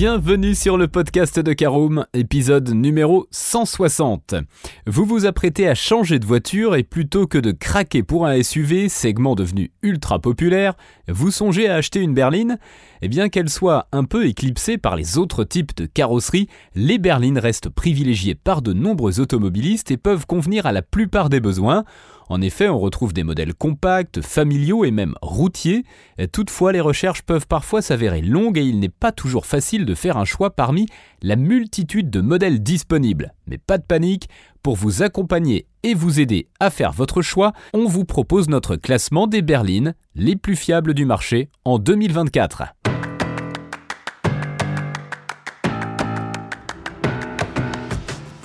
Bienvenue sur le podcast de Caroom, épisode numéro 160. Vous vous apprêtez à changer de voiture et plutôt que de craquer pour un SUV, segment devenu ultra populaire, vous songez à acheter une berline? Eh bien qu'elle soit un peu éclipsée par les autres types de carrosserie, les berlines restent privilégiées par de nombreux automobilistes et peuvent convenir à la plupart des besoins. En effet, on retrouve des modèles compacts, familiaux et même routiers. Toutefois, les recherches peuvent parfois s'avérer longues et il n'est pas toujours facile de faire un choix parmi la multitude de modèles disponibles. Mais pas de panique, pour vous accompagner et vous aider à faire votre choix, on vous propose notre classement des berlines les plus fiables du marché en 2024.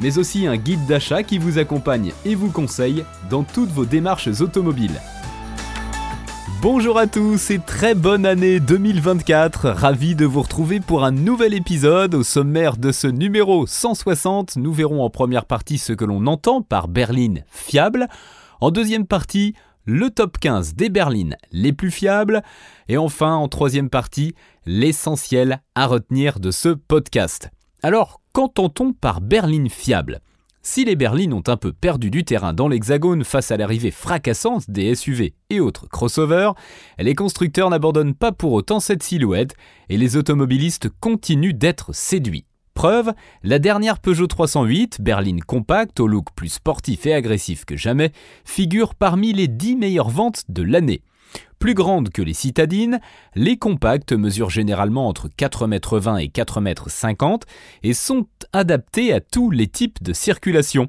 mais aussi un guide d'achat qui vous accompagne et vous conseille dans toutes vos démarches automobiles. Bonjour à tous et très bonne année 2024, ravi de vous retrouver pour un nouvel épisode. Au sommaire de ce numéro 160, nous verrons en première partie ce que l'on entend par berline fiable, en deuxième partie le top 15 des berlines les plus fiables, et enfin en troisième partie l'essentiel à retenir de ce podcast. Alors, qu'entend-on par berline fiable? Si les berlines ont un peu perdu du terrain dans l'hexagone face à l'arrivée fracassante des SUV et autres crossovers, les constructeurs n'abandonnent pas pour autant cette silhouette et les automobilistes continuent d'être séduits. Preuve, la dernière Peugeot 308, berline compacte au look plus sportif et agressif que jamais, figure parmi les 10 meilleures ventes de l'année. Plus grandes que les citadines, les compacts mesurent généralement entre 4,20 m et 4,50 m et sont adaptés à tous les types de circulation.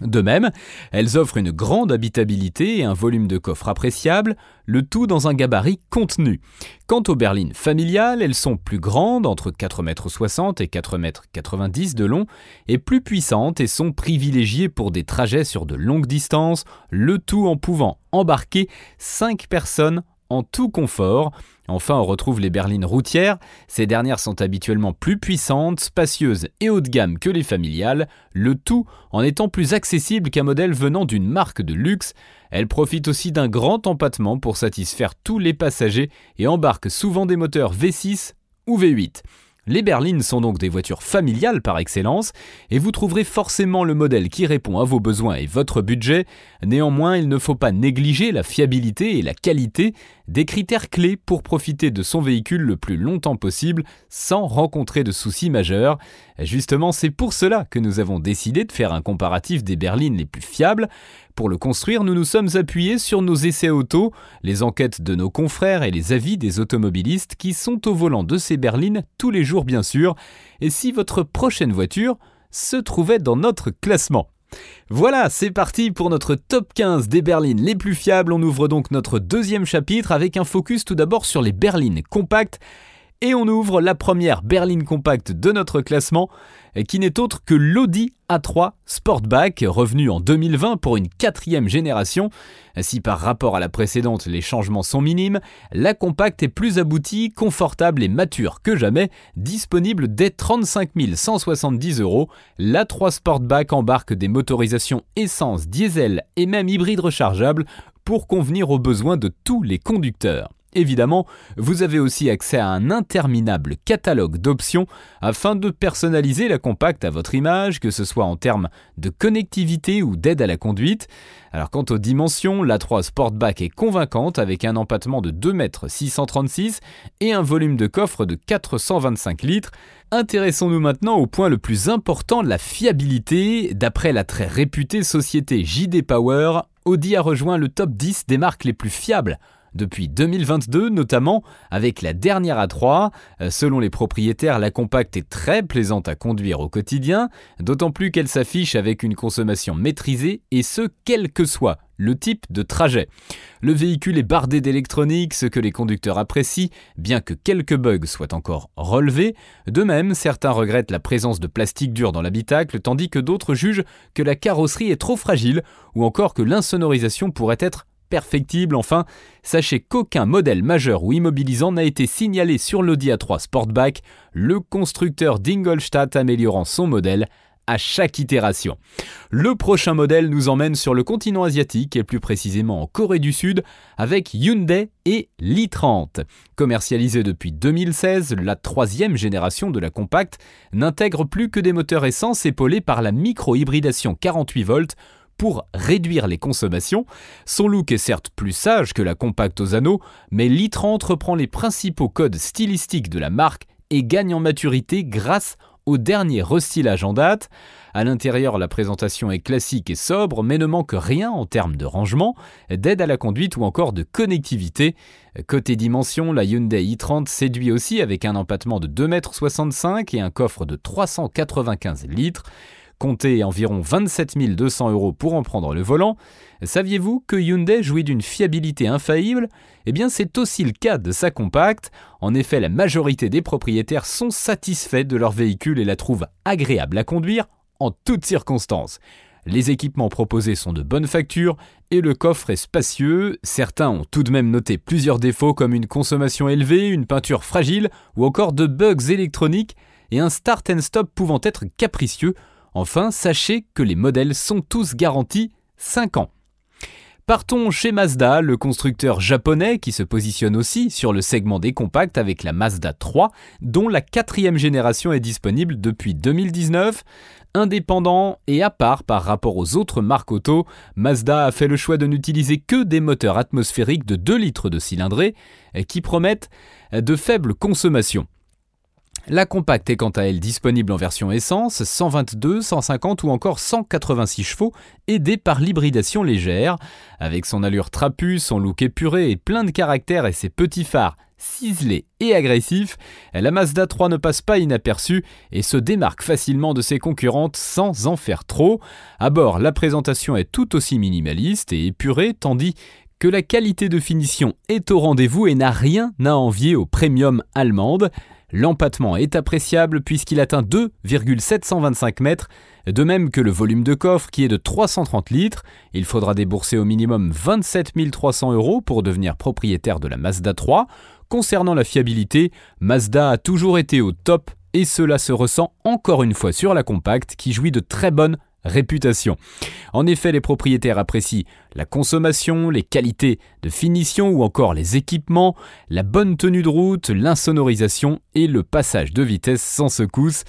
De même, elles offrent une grande habitabilité et un volume de coffre appréciable, le tout dans un gabarit contenu. Quant aux berlines familiales, elles sont plus grandes, entre 4,60 m et 4,90 m de long, et plus puissantes et sont privilégiées pour des trajets sur de longues distances, le tout en pouvant embarquer 5 personnes en tout confort. Enfin, on retrouve les berlines routières. Ces dernières sont habituellement plus puissantes, spacieuses et haut de gamme que les familiales, le tout en étant plus accessible qu'un modèle venant d'une marque de luxe. Elles profitent aussi d'un grand empattement pour satisfaire tous les passagers et embarquent souvent des moteurs V6 ou V8. Les berlines sont donc des voitures familiales par excellence, et vous trouverez forcément le modèle qui répond à vos besoins et votre budget. Néanmoins, il ne faut pas négliger la fiabilité et la qualité, des critères clés pour profiter de son véhicule le plus longtemps possible sans rencontrer de soucis majeurs. Justement, c'est pour cela que nous avons décidé de faire un comparatif des berlines les plus fiables. Pour le construire, nous nous sommes appuyés sur nos essais auto, les enquêtes de nos confrères et les avis des automobilistes qui sont au volant de ces berlines tous les jours bien sûr, et si votre prochaine voiture se trouvait dans notre classement? Voilà, c'est parti pour notre top 15 des berlines les plus fiables. On ouvre donc notre deuxième chapitre avec un focus tout d'abord sur les berlines compactes et on ouvre la première berline compacte de notre classement, qui n'est autre que l'Audi A3 Sportback, revenu en 2020 pour une quatrième génération. Si par rapport à la précédente les changements sont minimes, la compacte est plus aboutie, confortable et mature que jamais, disponible dès 35 170 euros. L'A3 Sportback embarque des motorisations essence, diesel et même hybride rechargeable pour convenir aux besoins de tous les conducteurs. Évidemment, vous avez aussi accès à un interminable catalogue d'options afin de personnaliser la compacte à votre image, que ce soit en termes de connectivité ou d'aide à la conduite. Alors quant aux dimensions, la 3 Sportback est convaincante avec un empattement de 2 m 636 et un volume de coffre de 425 litres. Intéressons-nous maintenant au point le plus important, la fiabilité. D'après la très réputée société JD Power, Audi a rejoint le top 10 des marques les plus fiables depuis 2022 notamment avec la dernière A3. Euh, selon les propriétaires, la compacte est très plaisante à conduire au quotidien, d'autant plus qu'elle s'affiche avec une consommation maîtrisée et ce quel que soit le type de trajet. Le véhicule est bardé d'électronique, ce que les conducteurs apprécient, bien que quelques bugs soient encore relevés. De même, certains regrettent la présence de plastique dur dans l'habitacle, tandis que d'autres jugent que la carrosserie est trop fragile, ou encore que l'insonorisation pourrait être Enfin, sachez qu'aucun modèle majeur ou immobilisant n'a été signalé sur l'Audi A3 Sportback, le constructeur d'Ingolstadt améliorant son modèle à chaque itération. Le prochain modèle nous emmène sur le continent asiatique et plus précisément en Corée du Sud avec Hyundai et l'i30. Commercialisé depuis 2016, la troisième génération de la compacte n'intègre plus que des moteurs essence épaulés par la micro-hybridation 48 volts pour réduire les consommations. Son look est certes plus sage que la compacte aux anneaux, mais l'i30 reprend les principaux codes stylistiques de la marque et gagne en maturité grâce au dernier restylage en date. À l'intérieur, la présentation est classique et sobre, mais ne manque rien en termes de rangement, d'aide à la conduite ou encore de connectivité. Côté dimension, la Hyundai i30 séduit aussi avec un empattement de 2,65 m et un coffre de 395 litres. Comptez environ 27 200 euros pour en prendre le volant. Saviez-vous que Hyundai jouit d'une fiabilité infaillible? Eh bien, c'est aussi le cas de sa compacte. En effet, la majorité des propriétaires sont satisfaits de leur véhicule et la trouvent agréable à conduire en toutes circonstances. Les équipements proposés sont de bonne facture et le coffre est spacieux. Certains ont tout de même noté plusieurs défauts comme une consommation élevée, une peinture fragile ou encore de bugs électroniques et un start and stop pouvant être capricieux Enfin, sachez que les modèles sont tous garantis 5 ans. Partons chez Mazda, le constructeur japonais qui se positionne aussi sur le segment des compacts avec la Mazda 3, dont la quatrième génération est disponible depuis 2019. Indépendant et à part par rapport aux autres marques auto, Mazda a fait le choix de n'utiliser que des moteurs atmosphériques de 2 litres de cylindrée qui promettent de faibles consommations. La compacte est quant à elle disponible en version essence, 122, 150 ou encore 186 chevaux, aidée par l'hybridation légère. Avec son allure trapue, son look épuré et plein de caractère et ses petits phares ciselés et agressifs, la Mazda 3 ne passe pas inaperçue et se démarque facilement de ses concurrentes sans en faire trop. À bord, la présentation est tout aussi minimaliste et épurée, tandis que la qualité de finition est au rendez-vous et n'a rien à envier aux premium allemandes. L'empattement est appréciable puisqu'il atteint 2,725 mètres, de même que le volume de coffre qui est de 330 litres. Il faudra débourser au minimum 27 300 euros pour devenir propriétaire de la Mazda 3. Concernant la fiabilité, Mazda a toujours été au top et cela se ressent encore une fois sur la compacte qui jouit de très bonnes réputation. En effet, les propriétaires apprécient la consommation, les qualités de finition ou encore les équipements, la bonne tenue de route, l'insonorisation et le passage de vitesse sans secousse.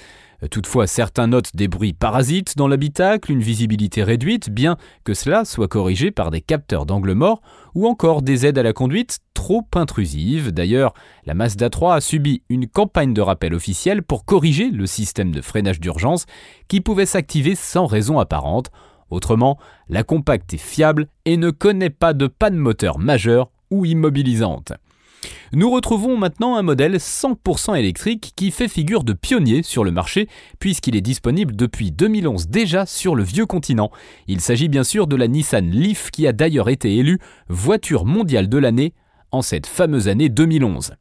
Toutefois, certains notent des bruits parasites dans l'habitacle, une visibilité réduite, bien que cela soit corrigé par des capteurs d'angle mort ou encore des aides à la conduite trop intrusives. D'ailleurs, la Mazda 3 a subi une campagne de rappel officielle pour corriger le système de freinage d'urgence qui pouvait s'activer sans raison apparente. Autrement, la compacte est fiable et ne connaît pas de panne moteur majeure ou immobilisante. Nous retrouvons maintenant un modèle 100% électrique qui fait figure de pionnier sur le marché puisqu'il est disponible depuis 2011 déjà sur le vieux continent. Il s'agit bien sûr de la Nissan Leaf qui a d'ailleurs été élue voiture mondiale de l'année en cette fameuse année 2011.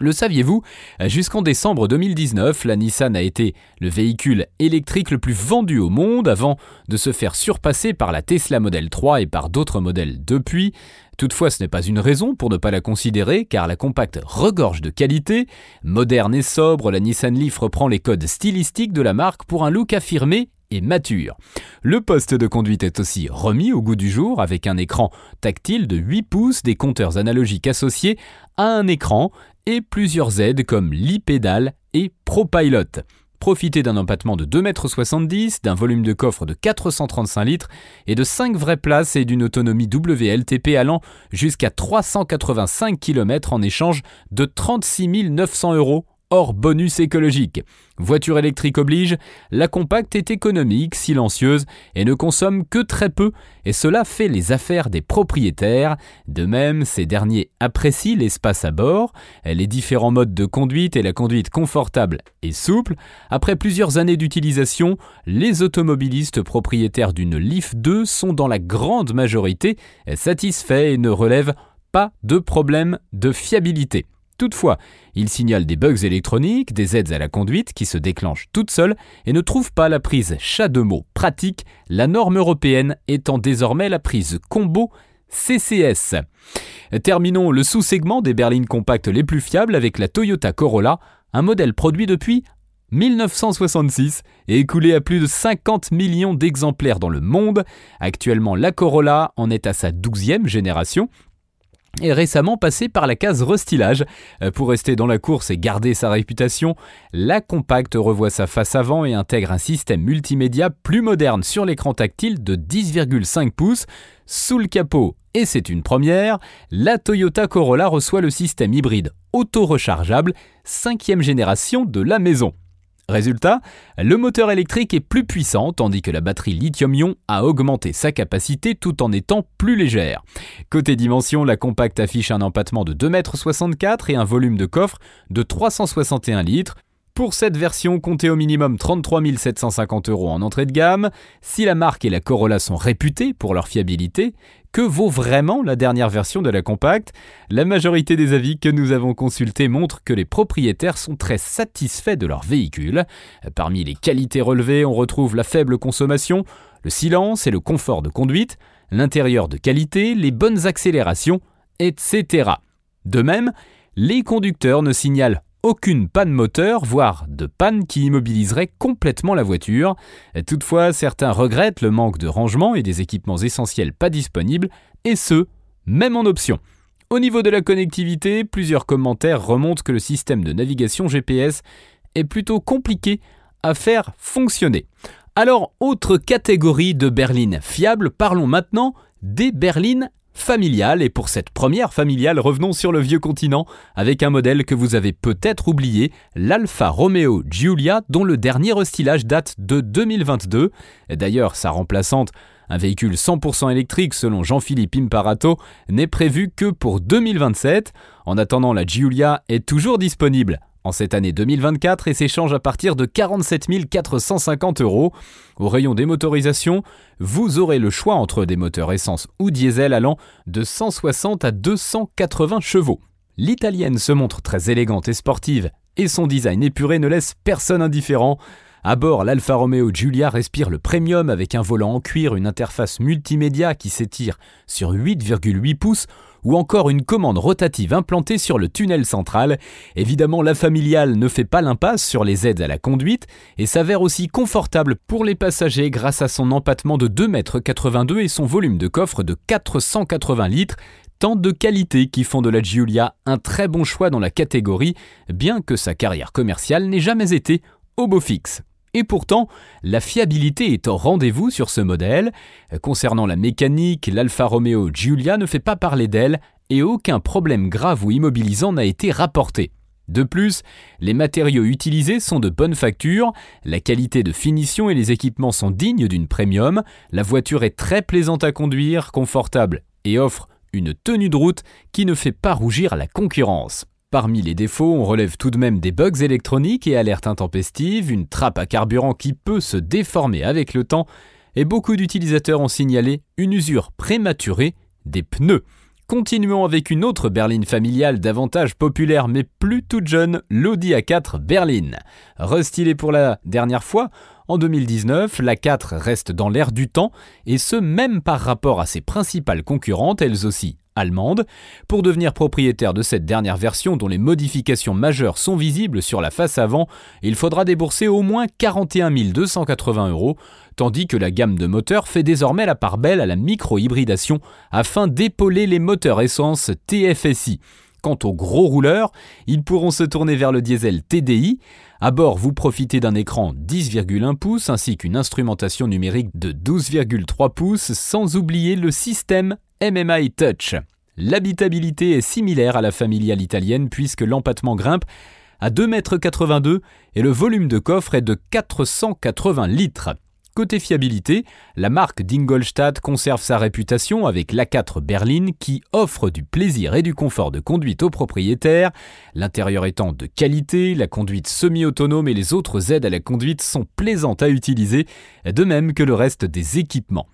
Le saviez-vous? Jusqu'en décembre 2019, la Nissan a été le véhicule électrique le plus vendu au monde avant de se faire surpasser par la Tesla Model 3 et par d'autres modèles depuis. Toutefois, ce n'est pas une raison pour ne pas la considérer, car la compacte regorge de qualité. Moderne et sobre, la Nissan Leaf reprend les codes stylistiques de la marque pour un look affirmé et mature. Le poste de conduite est aussi remis au goût du jour avec un écran tactile de 8 pouces, des compteurs analogiques associés à un écran et plusieurs aides comme l'e-pédale et ProPilot. Profitez d'un empattement de 2,70 m, d'un volume de coffre de 435 litres et de 5 vraies places et d'une autonomie WLTP allant jusqu'à 385 km en échange de 36 900 euros hors bonus écologique. Voiture électrique oblige, la compacte est économique, silencieuse et ne consomme que très peu, et cela fait les affaires des propriétaires. De même, ces derniers apprécient l'espace à bord, les différents modes de conduite et la conduite confortable et souple. Après plusieurs années d'utilisation, les automobilistes propriétaires d'une Leaf 2 sont dans la grande majorité satisfaits et ne relèvent pas de problème de fiabilité. Toutefois, il signale des bugs électroniques, des aides à la conduite qui se déclenchent toutes seules et ne trouve pas la prise chat de mots pratique, la norme européenne étant désormais la prise combo CCS. Terminons le sous-segment des berlines compactes les plus fiables avec la Toyota Corolla, un modèle produit depuis 1966 et écoulé à plus de 50 millions d'exemplaires dans le monde. Actuellement, la Corolla en est à sa douzième génération est récemment passé par la case restylage. Euh, pour rester dans la course et garder sa réputation, la compacte revoit sa face avant et intègre un système multimédia plus moderne sur l'écran tactile de 10,5 pouces. Sous le capot, et c'est une première, la Toyota Corolla reçoit le système hybride auto-rechargeable 5 génération de la maison. Résultat, le moteur électrique est plus puissant tandis que la batterie lithium-ion a augmenté sa capacité tout en étant plus légère. Côté dimension, la compacte affiche un empattement de 2,64 m et un volume de coffre de 361 litres, pour cette version, comptez au minimum 33 750 euros en entrée de gamme. Si la marque et la Corolla sont réputées pour leur fiabilité, que vaut vraiment la dernière version de la compacte? La majorité des avis que nous avons consultés montrent que les propriétaires sont très satisfaits de leur véhicule. Parmi les qualités relevées, on retrouve la faible consommation, le silence et le confort de conduite, l'intérieur de qualité, les bonnes accélérations, etc. De même, les conducteurs ne signalent aucune panne moteur, voire de panne qui immobiliserait complètement la voiture. Toutefois, certains regrettent le manque de rangement et des équipements essentiels pas disponibles, et ce, même en option. Au niveau de la connectivité, plusieurs commentaires remontent que le système de navigation GPS est plutôt compliqué à faire fonctionner. Alors, autre catégorie de berlines fiables, parlons maintenant des berlines familiale et pour cette première familiale, revenons sur le vieux continent avec un modèle que vous avez peut-être oublié, l'Alfa Romeo Giulia dont le dernier restylage date de 2022. D'ailleurs, sa remplaçante, un véhicule 100% électrique selon Jean-Philippe Imparato, n'est prévu que pour 2027. En attendant, la Giulia est toujours disponible en cette année 2024 et s'échange à partir de 47 450 euros. Au rayon des motorisations, vous aurez le choix entre des moteurs essence ou diesel allant de 160 à 280 chevaux. L'italienne se montre très élégante et sportive et son design épuré ne laisse personne indifférent. À bord, l'Alfa Romeo Giulia respire le premium avec un volant en cuir, une interface multimédia qui s'étire sur 8,8 pouces ou encore une commande rotative implantée sur le tunnel central. Évidemment, la familiale ne fait pas l'impasse sur les aides à la conduite et s'avère aussi confortable pour les passagers grâce à son empattement de 2,82 m et son volume de coffre de 480 litres, tant de qualités qui font de la Giulia un très bon choix dans la catégorie, bien que sa carrière commerciale n'ait jamais été au beau fixe. Et pourtant, la fiabilité est au rendez-vous sur ce modèle. Concernant la mécanique, l'Alfa Romeo Giulia ne fait pas parler d'elle et aucun problème grave ou immobilisant n'a été rapporté. De plus, les matériaux utilisés sont de bonne facture, la qualité de finition et les équipements sont dignes d'une premium, la voiture est très plaisante à conduire, confortable et offre une tenue de route qui ne fait pas rougir la concurrence. Parmi les défauts, on relève tout de même des bugs électroniques et alertes intempestives, une trappe à carburant qui peut se déformer avec le temps, et beaucoup d'utilisateurs ont signalé une usure prématurée des pneus. Continuons avec une autre berline familiale davantage populaire mais plus toute jeune, l'Audi A4 berline. Restylée pour la dernière fois, en 2019, l'A4 reste dans l'air du temps, et ce même par rapport à ses principales concurrentes, elles aussi allemande. Pour devenir propriétaire de cette dernière version dont les modifications majeures sont visibles sur la face avant, il faudra débourser au moins 41 280 euros, tandis que la gamme de moteurs fait désormais la part belle à la micro-hybridation afin d'épauler les moteurs essence TFSI. Quant aux gros rouleurs, ils pourront se tourner vers le diesel TDI. À bord, vous profitez d'un écran 10,1 pouces ainsi qu'une instrumentation numérique de 12,3 pouces, sans oublier le système MMI Touch. L'habitabilité est similaire à la familiale italienne puisque l'empattement grimpe à 2,82 m et le volume de coffre est de 480 litres. Côté fiabilité, la marque d'Ingolstadt conserve sa réputation avec l'A4 Berlin qui offre du plaisir et du confort de conduite aux propriétaires, l'intérieur étant de qualité, la conduite semi-autonome et les autres aides à la conduite sont plaisantes à utiliser, de même que le reste des équipements.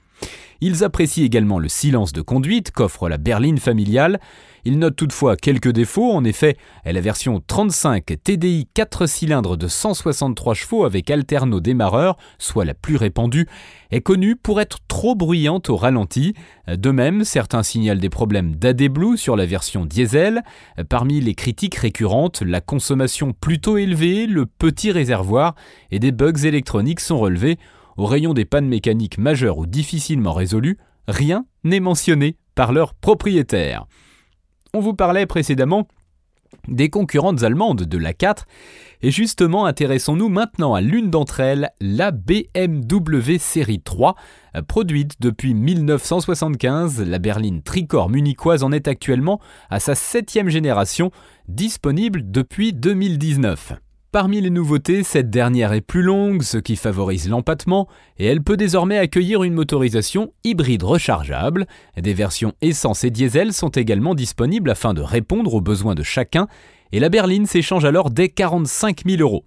Ils apprécient également le silence de conduite qu'offre la berline familiale. Ils notent toutefois quelques défauts. En effet, la version 35 TDI 4 cylindres de 163 chevaux avec alterno démarreur, soit la plus répandue, est connue pour être trop bruyante au ralenti. De même, certains signalent des problèmes d'AD sur la version diesel. Parmi les critiques récurrentes, la consommation plutôt élevée, le petit réservoir et des bugs électroniques sont relevés. Au rayon des pannes mécaniques majeures ou difficilement résolues, rien n'est mentionné par leurs propriétaires. On vous parlait précédemment des concurrentes allemandes de la 4, et justement intéressons-nous maintenant à l'une d'entre elles, la BMW série 3. Produite depuis 1975, la berline tricorps munichoise en est actuellement à sa septième génération, disponible depuis 2019. Parmi les nouveautés, cette dernière est plus longue, ce qui favorise l'empattement, et elle peut désormais accueillir une motorisation hybride rechargeable. Des versions essence et diesel sont également disponibles afin de répondre aux besoins de chacun, et la berline s'échange alors dès 45 000 euros.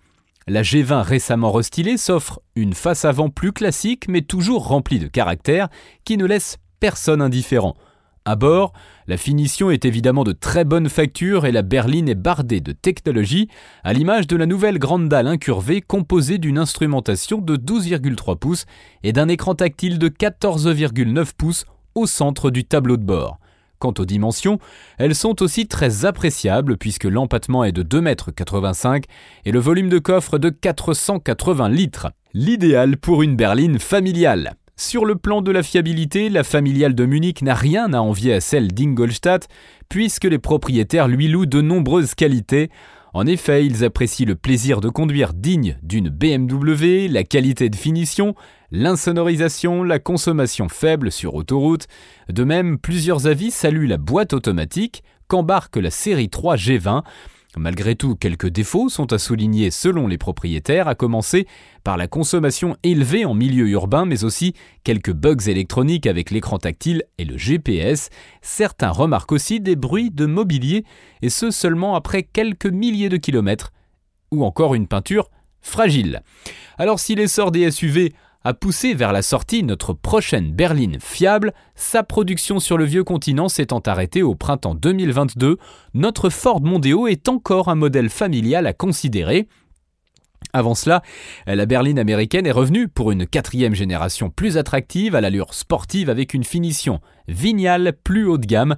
La G20 récemment restylée s'offre une face avant plus classique mais toujours remplie de caractère qui ne laisse personne indifférent. À bord, la finition est évidemment de très bonne facture et la berline est bardée de technologie, à l'image de la nouvelle grande dalle incurvée composée d'une instrumentation de 12,3 pouces et d'un écran tactile de 14,9 pouces au centre du tableau de bord. Quant aux dimensions, elles sont aussi très appréciables puisque l'empattement est de 2,85 m et le volume de coffre de 480 litres. L'idéal pour une berline familiale. Sur le plan de la fiabilité, la familiale de Munich n'a rien à envier à celle d'Ingolstadt, puisque les propriétaires lui louent de nombreuses qualités. En effet, ils apprécient le plaisir de conduire digne d'une BMW, la qualité de finition, l'insonorisation, la consommation faible sur autoroute. De même, plusieurs avis saluent la boîte automatique qu'embarque la série 3 G20, Malgré tout, quelques défauts sont à souligner selon les propriétaires, à commencer par la consommation élevée en milieu urbain, mais aussi quelques bugs électroniques avec l'écran tactile et le GPS. Certains remarquent aussi des bruits de mobilier, et ce seulement après quelques milliers de kilomètres, ou encore une peinture fragile. Alors si l'essor des SUV a poussé vers la sortie notre prochaine berline fiable, sa production sur le vieux continent s'étant arrêtée au printemps 2022, notre Ford Mondeo est encore un modèle familial à considérer. Avant cela, la berline américaine est revenue pour une quatrième génération plus attractive, à l'allure sportive avec une finition vignale plus haut de gamme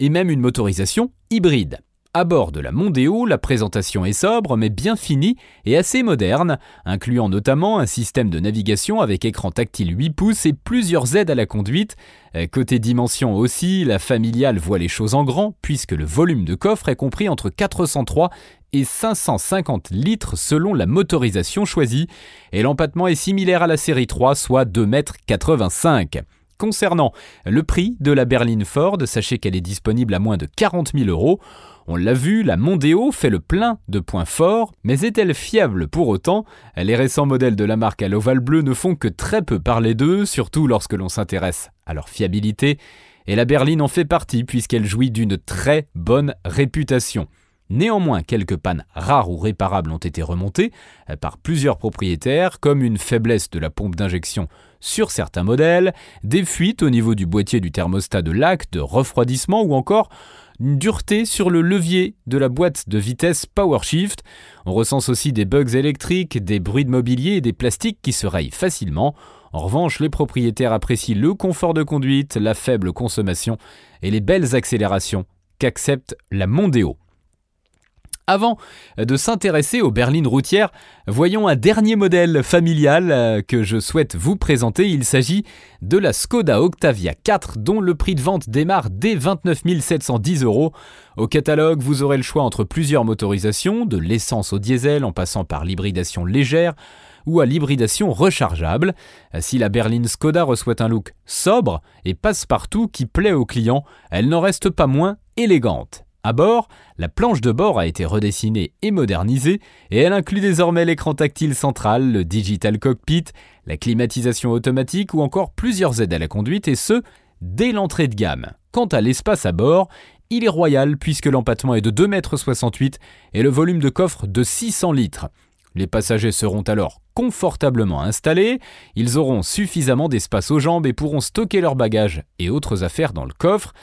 et même une motorisation hybride. À bord de la Mondeo, la présentation est sobre mais bien finie et assez moderne, incluant notamment un système de navigation avec écran tactile 8 pouces et plusieurs aides à la conduite. Euh, côté dimension aussi, la familiale voit les choses en grand puisque le volume de coffre est compris entre 403 et 550 litres selon la motorisation choisie et l'empattement est similaire à la série 3 soit 2,85 m. Concernant le prix de la berline Ford, sachez qu'elle est disponible à moins de 40 000 euros. On l'a vu, la Mondeo fait le plein de points forts, mais est-elle fiable pour autant? Les récents modèles de la marque à l'ovale bleu ne font que très peu parler d'eux, surtout lorsque l'on s'intéresse à leur fiabilité, et la berline en fait partie puisqu'elle jouit d'une très bonne réputation. Néanmoins, quelques pannes rares ou réparables ont été remontées euh, par plusieurs propriétaires, comme une faiblesse de la pompe d'injection sur certains modèles, des fuites au niveau du boîtier du thermostat de lac, de refroidissement ou encore une dureté sur le levier de la boîte de vitesse PowerShift. On recense aussi des bugs électriques, des bruits de mobilier et des plastiques qui se rayent facilement. En revanche, les propriétaires apprécient le confort de conduite, la faible consommation et les belles accélérations qu'accepte la Mondeo. Avant de s'intéresser aux berlines routières, voyons un dernier modèle familial euh, que je souhaite vous présenter. Il s'agit de la Skoda Octavia 4 dont le prix de vente démarre dès 29 710 euros. Au catalogue, vous aurez le choix entre plusieurs motorisations, de l'essence au diesel en passant par l'hybridation légère ou à l'hybridation rechargeable. Si la berline Skoda reçoit un look sobre et passe-partout qui plaît aux clients, elle n'en reste pas moins élégante. À bord, la planche de bord a été redessinée et modernisée et elle inclut désormais l'écran tactile central, le digital cockpit, la climatisation automatique ou encore plusieurs aides à la conduite et ce, dès l'entrée de gamme. Quant à l'espace à bord, il est royal puisque l'empattement est de 2,68 m et le volume de coffre de 600 litres. Les passagers seront alors confortablement installés, ils auront suffisamment d'espace aux jambes et pourront stocker leurs bagages et autres affaires dans le coffre.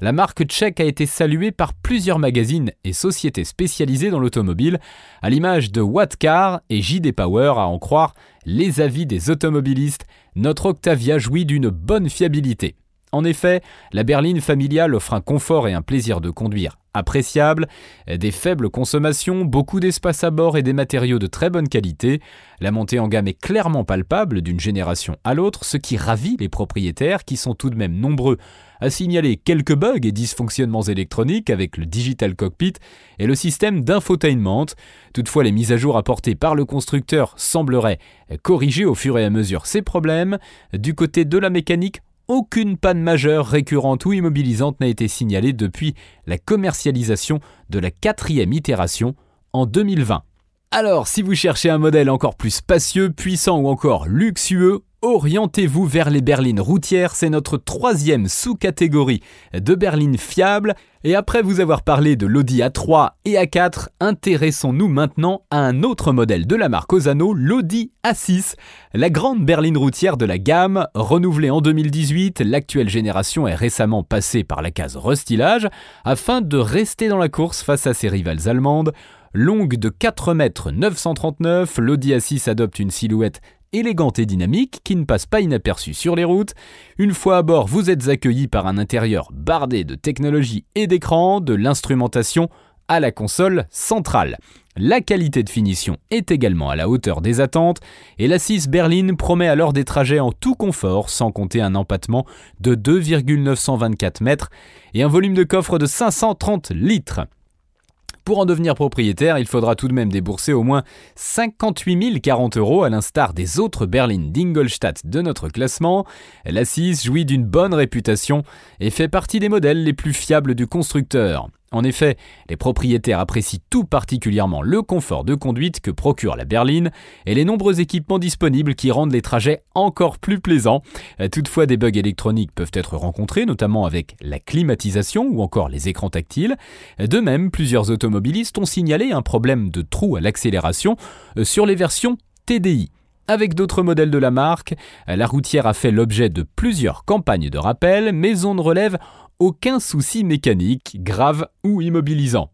La marque tchèque a été saluée par plusieurs magazines et sociétés spécialisées dans l'automobile, à l'image de Wattcar et JD Power à en croire les avis des automobilistes. Notre Octavia jouit d'une bonne fiabilité. En effet, la berline familiale offre un confort et un plaisir de conduire appréciable, des faibles consommations, beaucoup d'espace à bord et des matériaux de très bonne qualité. La montée en gamme est clairement palpable d'une génération à l'autre, ce qui ravit les propriétaires qui sont tout de même nombreux à signaler quelques bugs et dysfonctionnements électroniques avec le Digital Cockpit et le système d'infotainment. Toutefois, les mises à jour apportées par le constructeur sembleraient corriger au fur et à mesure ces problèmes. Du côté de la mécanique, aucune panne majeure, récurrente ou immobilisante n'a été signalée depuis la commercialisation de la quatrième itération en 2020. Alors, si vous cherchez un modèle encore plus spacieux, puissant ou encore luxueux, Orientez-vous vers les berlines routières, c'est notre troisième sous-catégorie de berlines fiables. Et après vous avoir parlé de l'Audi A3 et A4, intéressons-nous maintenant à un autre modèle de la marque Osano, l'Audi A6. La grande berline routière de la gamme, renouvelée en 2018, l'actuelle génération est récemment passée par la case restylage afin de rester dans la course face à ses rivales allemandes. Longue de 4 mètres 939, l'Audi A6 adopte une silhouette élégante et dynamique qui ne passe pas inaperçue sur les routes. Une fois à bord, vous êtes accueilli par un intérieur bardé de technologie et d'écran, de l'instrumentation à la console centrale. La qualité de finition est également à la hauteur des attentes et la 6 Berlin promet alors des trajets en tout confort sans compter un empattement de 2,924 mètres et un volume de coffre de 530 litres. Pour en devenir propriétaire, il faudra tout de même débourser au moins 58 040 euros à l'instar des autres berlines d'Ingolstadt de notre classement. La 6 jouit d'une bonne réputation et fait partie des modèles les plus fiables du constructeur. En effet, les propriétaires apprécient tout particulièrement le confort de conduite que procure la berline et les nombreux équipements disponibles qui rendent les trajets encore plus plaisants. Toutefois, des bugs électroniques peuvent être rencontrés, notamment avec la climatisation ou encore les écrans tactiles. De même, plusieurs automobilistes ont signalé un problème de trou à l'accélération euh, sur les versions TDI. Avec d'autres modèles de la marque, la routière a fait l'objet de plusieurs campagnes de rappel, mais on ne relève aucun souci mécanique, grave ou immobilisant.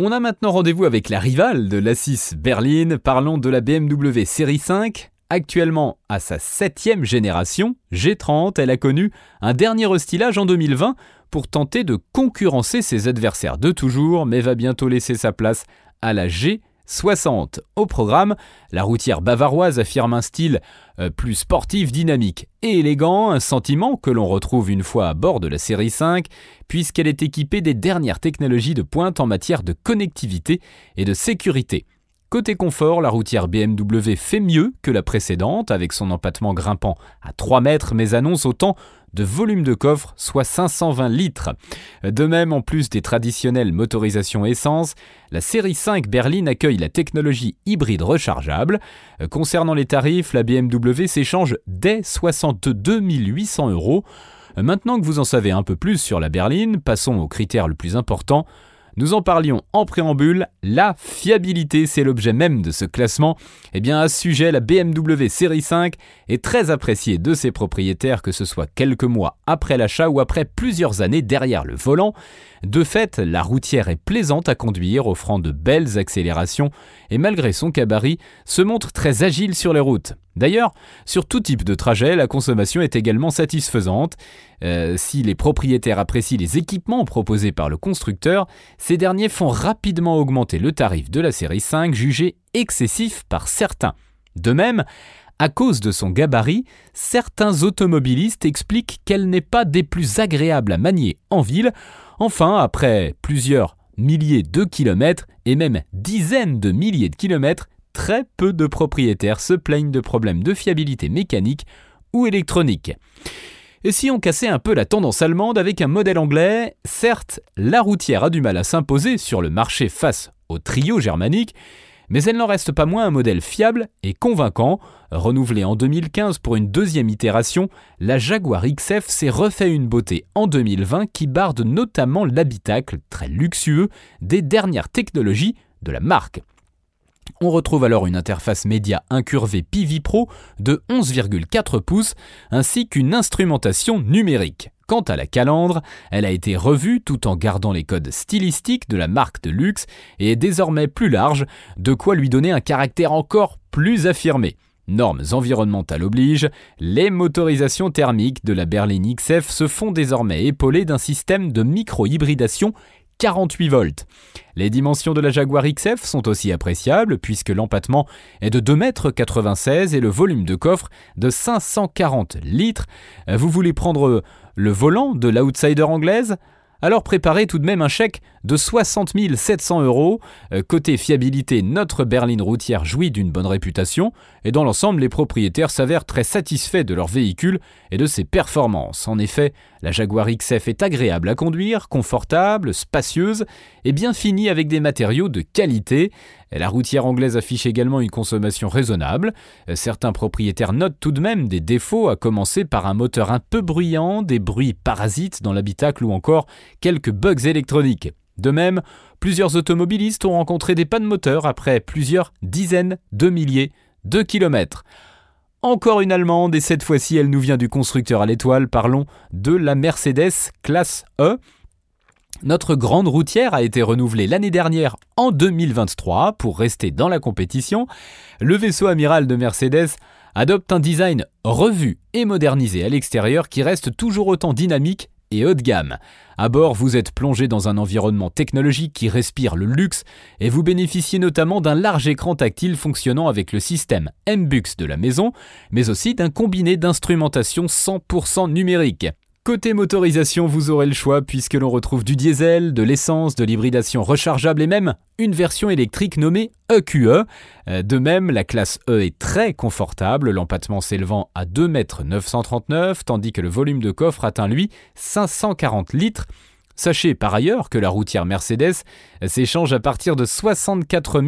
On a maintenant rendez-vous avec la rivale de l'A6 Berlin, parlons de la BMW Série 5. Actuellement à sa septième génération, G30, elle a connu un dernier restylage en 2020 pour tenter de concurrencer ses adversaires de toujours, mais va bientôt laisser sa place à la G 60. Au programme, la routière bavaroise affirme un style euh, plus sportif, dynamique et élégant, un sentiment que l'on retrouve une fois à bord de la série 5, puisqu'elle est équipée des dernières technologies de pointe en matière de connectivité et de sécurité. Côté confort, la routière BMW fait mieux que la précédente, avec son empattement grimpant à 3 mètres, mais annonce autant de volume de coffre, soit 520 litres. De même, en plus des traditionnelles motorisations essence, la série 5 Berlin accueille la technologie hybride rechargeable. Concernant les tarifs, la BMW s'échange dès 62 800 euros. Maintenant que vous en savez un peu plus sur la berline, passons au critère le plus important, nous en parlions en préambule, la fiabilité, c'est l'objet même de ce classement. Eh bien, à ce sujet, la BMW Série 5 est très appréciée de ses propriétaires, que ce soit quelques mois après l'achat ou après plusieurs années derrière le volant. De fait, la routière est plaisante à conduire, offrant de belles accélérations et malgré son cabaret, se montre très agile sur les routes. D'ailleurs, sur tout type de trajet, la consommation est également satisfaisante. Euh, si les propriétaires apprécient les équipements proposés par le constructeur, ces derniers font rapidement augmenter le tarif de la série 5 jugé excessif par certains. De même, à cause de son gabarit, certains automobilistes expliquent qu'elle n'est pas des plus agréables à manier en ville. Enfin, après plusieurs milliers de kilomètres et même dizaines de milliers de kilomètres, très peu de propriétaires se plaignent de problèmes de fiabilité mécanique ou électronique. Et si on cassait un peu la tendance allemande avec un modèle anglais, certes, la routière a du mal à s'imposer sur le marché face au trio germanique, mais elle n'en reste pas moins un modèle fiable et convaincant. Renouvelé en 2015 pour une deuxième itération, la Jaguar XF s'est refait une beauté en 2020 qui barde notamment l'habitacle très luxueux des dernières technologies de la marque. On retrouve alors une interface média incurvée PV Pro de 11,4 pouces ainsi qu'une instrumentation numérique. Quant à la calandre, elle a été revue tout en gardant les codes stylistiques de la marque de luxe et est désormais plus large, de quoi lui donner un caractère encore plus affirmé. Normes environnementales obligent, les motorisations thermiques de la berline XF se font désormais épauler d'un système de micro-hybridation 48 volts. Les dimensions de la Jaguar XF sont aussi appréciables puisque l'empattement est de 2,96 m et le volume de coffre de 540 litres. Vous voulez prendre le volant de l'outsider anglaise? Alors préparez tout de même un chèque de 60 700 euros. Euh, côté fiabilité, notre berline routière jouit d'une bonne réputation et dans l'ensemble, les propriétaires s'avèrent très satisfaits de leur véhicule et de ses performances. En effet, la Jaguar XF est agréable à conduire, confortable, spacieuse et bien finie avec des matériaux de qualité. La routière anglaise affiche également une consommation raisonnable. Euh, certains propriétaires notent tout de même des défauts, à commencer par un moteur un peu bruyant, des bruits parasites dans l'habitacle ou encore quelques bugs électroniques. De même, plusieurs automobilistes ont rencontré des pannes moteur après plusieurs dizaines de milliers de kilomètres. Encore une allemande et cette fois-ci elle nous vient du constructeur à l'étoile, parlons de la Mercedes classe E. Notre grande routière a été renouvelée l'année dernière en 2023 pour rester dans la compétition. Le vaisseau amiral de Mercedes adopte un design revu et modernisé à l'extérieur qui reste toujours autant dynamique et haut de gamme. À bord, vous êtes plongé dans un environnement technologique qui respire le luxe et vous bénéficiez notamment d'un large écran tactile fonctionnant avec le système MBUX de la maison, mais aussi d'un combiné d'instrumentation 100% numérique. Côté motorisation, vous aurez le choix puisque l'on retrouve du diesel, de l'essence, de l'hybridation rechargeable et même une version électrique nommée EQE. E. Euh, de même, la classe E est très confortable, l'empattement s'élevant à 2,939 m, tandis que le volume de coffre atteint lui 540 litres. Sachez par ailleurs que la routière Mercedes s'échange à partir de 64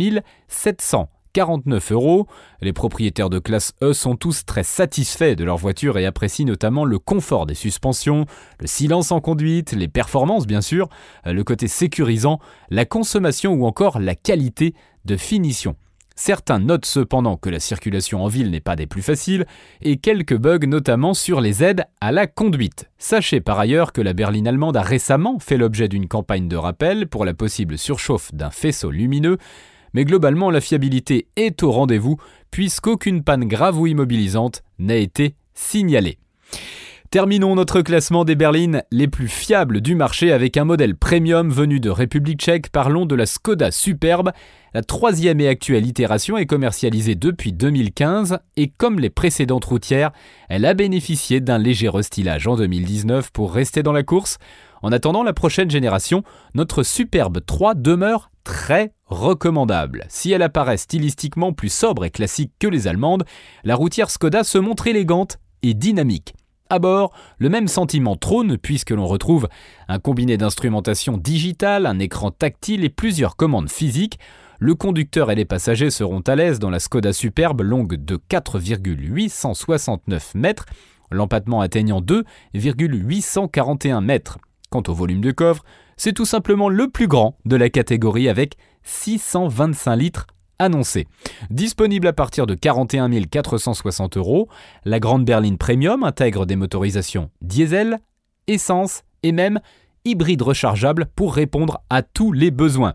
700 49 euros. Les propriétaires de classe E sont tous très satisfaits de leur voiture et apprécient notamment le confort des suspensions, le silence en conduite, les performances bien sûr, le côté sécurisant, la consommation ou encore la qualité de finition. Certains notent cependant que la circulation en ville n'est pas des plus faciles et quelques bugs notamment sur les aides à la conduite. Sachez par ailleurs que la berline allemande a récemment fait l'objet d'une campagne de rappel pour la possible surchauffe d'un faisceau lumineux mais globalement la fiabilité est au rendez-vous puisqu'aucune panne grave ou immobilisante n'a été signalée. Terminons notre classement des berlines les plus fiables du marché avec un modèle premium venu de République tchèque. Parlons de la Skoda Superbe. La troisième et actuelle itération est commercialisée depuis 2015 et comme les précédentes routières, elle a bénéficié d'un léger restylage en 2019 pour rester dans la course. En attendant la prochaine génération, notre Superbe 3 demeure très recommandable. Si elle apparaît stylistiquement plus sobre et classique que les allemandes, la routière Skoda se montre élégante et dynamique. À bord, le même sentiment trône puisque l'on retrouve un combiné d'instrumentation digitale, un écran tactile et plusieurs commandes physiques. Le conducteur et les passagers seront à l'aise dans la Skoda Superbe longue de 4,869 mètres, l'empattement atteignant 2,841 mètres. Quant au volume de coffre, c'est tout simplement le plus grand de la catégorie avec 625 litres annoncé. Disponible à partir de 41 460 euros, la grande berline premium intègre des motorisations diesel, essence et même hybride rechargeable pour répondre à tous les besoins.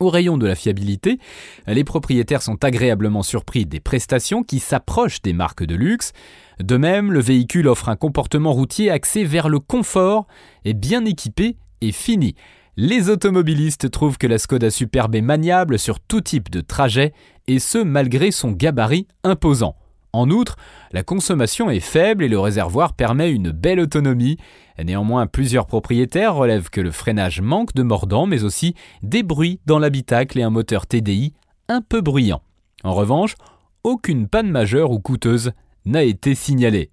Au rayon de la fiabilité, les propriétaires sont agréablement surpris des prestations qui s'approchent des marques de luxe. De même, le véhicule offre un comportement routier axé vers le confort et bien équipé et fini. Les automobilistes trouvent que la Skoda Superbe est maniable sur tout type de trajet, et ce malgré son gabarit imposant. En outre, la consommation est faible et le réservoir permet une belle autonomie. Néanmoins, plusieurs propriétaires relèvent que le freinage manque de mordant, mais aussi des bruits dans l'habitacle et un moteur TDI un peu bruyant. En revanche, aucune panne majeure ou coûteuse n'a été signalée.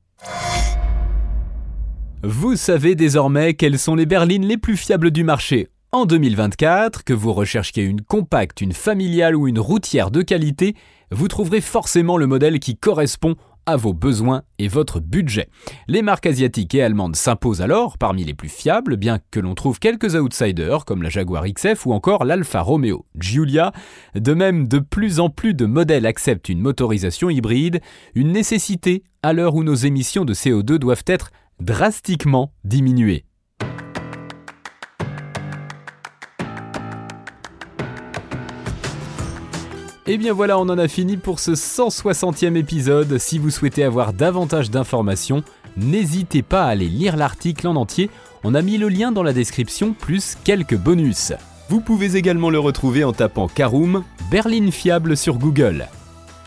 Vous savez désormais quelles sont les berlines les plus fiables du marché. En 2024, que vous recherchiez une compacte, une familiale ou une routière de qualité, vous trouverez forcément le modèle qui correspond à vos besoins et votre budget. Les marques asiatiques et allemandes s'imposent alors parmi les plus fiables, bien que l'on trouve quelques outsiders comme la Jaguar XF ou encore l'Alfa Romeo Giulia. De même, de plus en plus de modèles acceptent une motorisation hybride, une nécessité à l'heure où nos émissions de CO2 doivent être drastiquement diminuées. Et eh bien voilà, on en a fini pour ce 160e épisode. Si vous souhaitez avoir davantage d'informations, n'hésitez pas à aller lire l'article en entier. On a mis le lien dans la description, plus quelques bonus. Vous pouvez également le retrouver en tapant Caroom, berline fiable sur Google.